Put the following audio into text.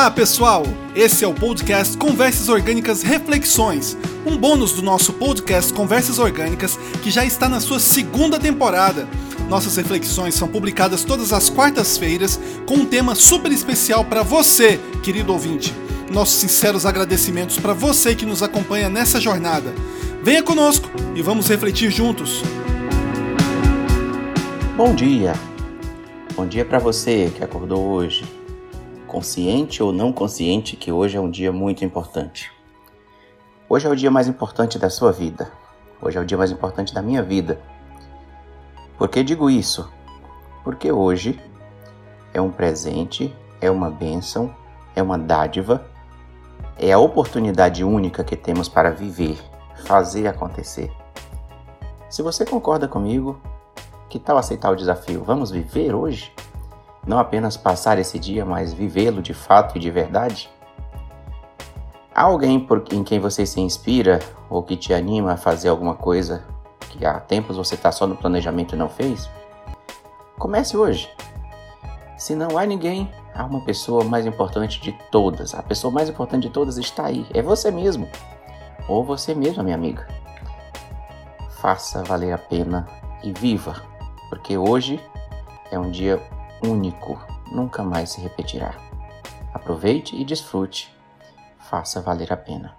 Olá, pessoal! Esse é o podcast Conversas Orgânicas Reflexões, um bônus do nosso podcast Conversas Orgânicas que já está na sua segunda temporada. Nossas reflexões são publicadas todas as quartas-feiras com um tema super especial para você, querido ouvinte. Nossos sinceros agradecimentos para você que nos acompanha nessa jornada. Venha conosco e vamos refletir juntos. Bom dia! Bom dia para você que acordou hoje consciente ou não consciente, que hoje é um dia muito importante. Hoje é o dia mais importante da sua vida. Hoje é o dia mais importante da minha vida. Por que digo isso? Porque hoje é um presente, é uma bênção, é uma dádiva, é a oportunidade única que temos para viver, fazer acontecer. Se você concorda comigo, que tal aceitar o desafio? Vamos viver hoje? Não apenas passar esse dia, mas vivê-lo de fato e de verdade? Há alguém por, em quem você se inspira ou que te anima a fazer alguma coisa que há tempos você está só no planejamento e não fez? Comece hoje. Se não há ninguém, há uma pessoa mais importante de todas. A pessoa mais importante de todas está aí. É você mesmo. Ou você mesma, minha amiga. Faça valer a pena e viva, porque hoje é um dia único, nunca mais se repetirá. Aproveite e desfrute, faça valer a pena.